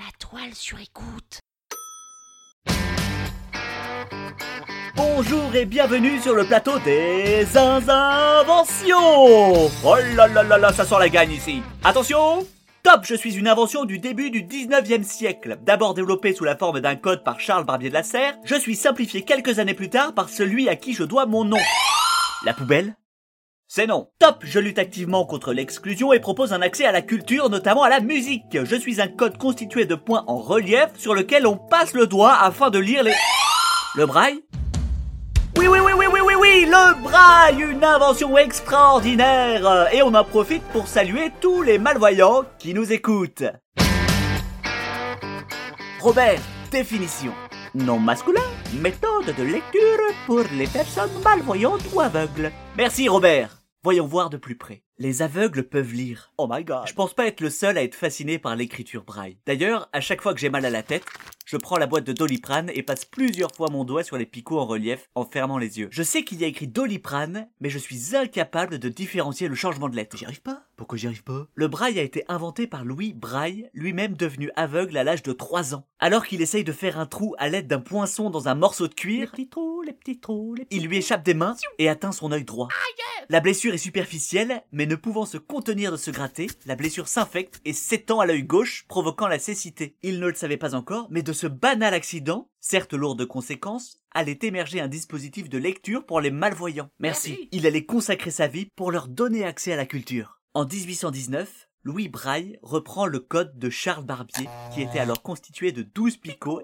La toile sur écoute. Bonjour et bienvenue sur le plateau des inventions Oh là là là là, ça sent la gagne ici Attention Top, je suis une invention du début du 19e siècle. D'abord développée sous la forme d'un code par Charles Barbier de la Serre, je suis simplifié quelques années plus tard par celui à qui je dois mon nom. La poubelle c'est non. Top, je lutte activement contre l'exclusion et propose un accès à la culture, notamment à la musique. Je suis un code constitué de points en relief sur lequel on passe le doigt afin de lire les... Le braille oui, oui, oui, oui, oui, oui, oui, le braille, une invention extraordinaire. Et on en profite pour saluer tous les malvoyants qui nous écoutent. Robert, définition. Nom masculin, méthode de lecture pour les personnes malvoyantes ou aveugles. Merci Robert. Voyons voir de plus près. Les aveugles peuvent lire. Oh my god. Je pense pas être le seul à être fasciné par l'écriture braille. D'ailleurs, à chaque fois que j'ai mal à la tête, je prends la boîte de Doliprane et passe plusieurs fois mon doigt sur les picots en relief en fermant les yeux. Je sais qu'il y a écrit Doliprane, mais je suis incapable de différencier le changement de lettre. J'y arrive pas Pourquoi j'y arrive pas? Le braille a été inventé par Louis Braille, lui-même devenu aveugle à l'âge de 3 ans. Alors qu'il essaye de faire un trou à l'aide d'un poinçon dans un morceau de cuir, les petits trous, les petits trous, les petits... il lui échappe des mains et atteint son œil droit. La blessure est superficielle, mais ne pouvant se contenir de se gratter, la blessure s'infecte et s'étend à l'œil gauche, provoquant la cécité. Il ne le savait pas encore, mais de ce banal accident, certes lourd de conséquences, allait émerger un dispositif de lecture pour les malvoyants. Merci. Il allait consacrer sa vie pour leur donner accès à la culture. En 1819, Louis Braille reprend le code de Charles Barbier, qui était alors constitué de 12 picots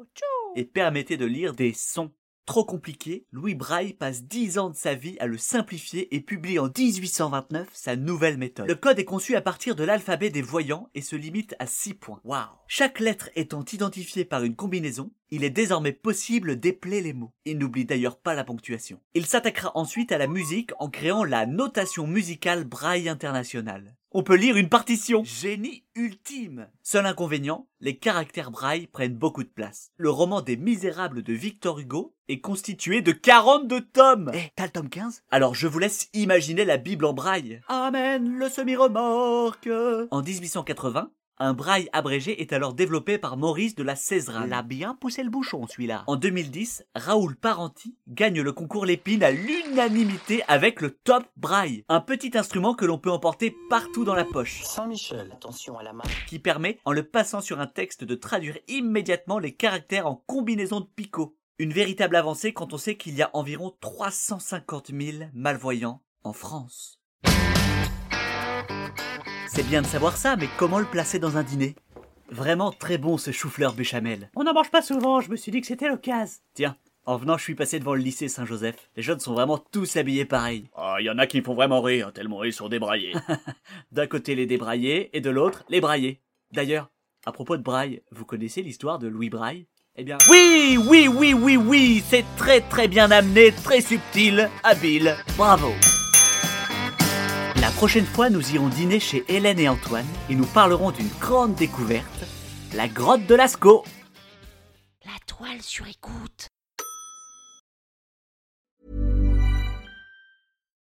et permettait de lire des sons Trop compliqué, Louis Braille passe 10 ans de sa vie à le simplifier et publie en 1829 sa nouvelle méthode. Le code est conçu à partir de l'alphabet des voyants et se limite à 6 points. Wow. Chaque lettre étant identifiée par une combinaison, il est désormais possible d'épeler les mots. Il n'oublie d'ailleurs pas la ponctuation. Il s'attaquera ensuite à la musique en créant la notation musicale Braille internationale. On peut lire une partition. Génie ultime. Seul inconvénient, les caractères braille prennent beaucoup de place. Le roman des Misérables de Victor Hugo est constitué de 42 tomes. Eh, t'as le tome 15 Alors je vous laisse imaginer la Bible en braille. Amen, le semi-remorque. En 1880, un braille abrégé est alors développé par Maurice de la Césarine. L'a bien poussé le bouchon, celui-là. En 2010, Raoul Parenti gagne le concours Lépine à l'unanimité avec le Top Braille, un petit instrument que l'on peut emporter partout dans la poche, Saint-Michel, attention à la main. qui permet, en le passant sur un texte, de traduire immédiatement les caractères en combinaison de picots. Une véritable avancée quand on sait qu'il y a environ 350 000 malvoyants en France. C'est bien de savoir ça, mais comment le placer dans un dîner? Vraiment très bon ce chou-fleur béchamel. On n'en mange pas souvent, je me suis dit que c'était l'occasion. Tiens, en venant, je suis passé devant le lycée Saint-Joseph. Les jeunes sont vraiment tous habillés pareil. Ah, il y en a qui me font vraiment rire, tellement ils sont débraillés. D'un côté les débraillés et de l'autre les braillés. D'ailleurs, à propos de braille, vous connaissez l'histoire de Louis Braille? Eh bien, oui, oui, oui, oui, oui, c'est très très bien amené, très subtil, habile. Bravo. La prochaine fois, nous irons dîner chez Hélène et Antoine et nous parlerons d'une grande découverte, la grotte de Lascaux. La toile sur écoute.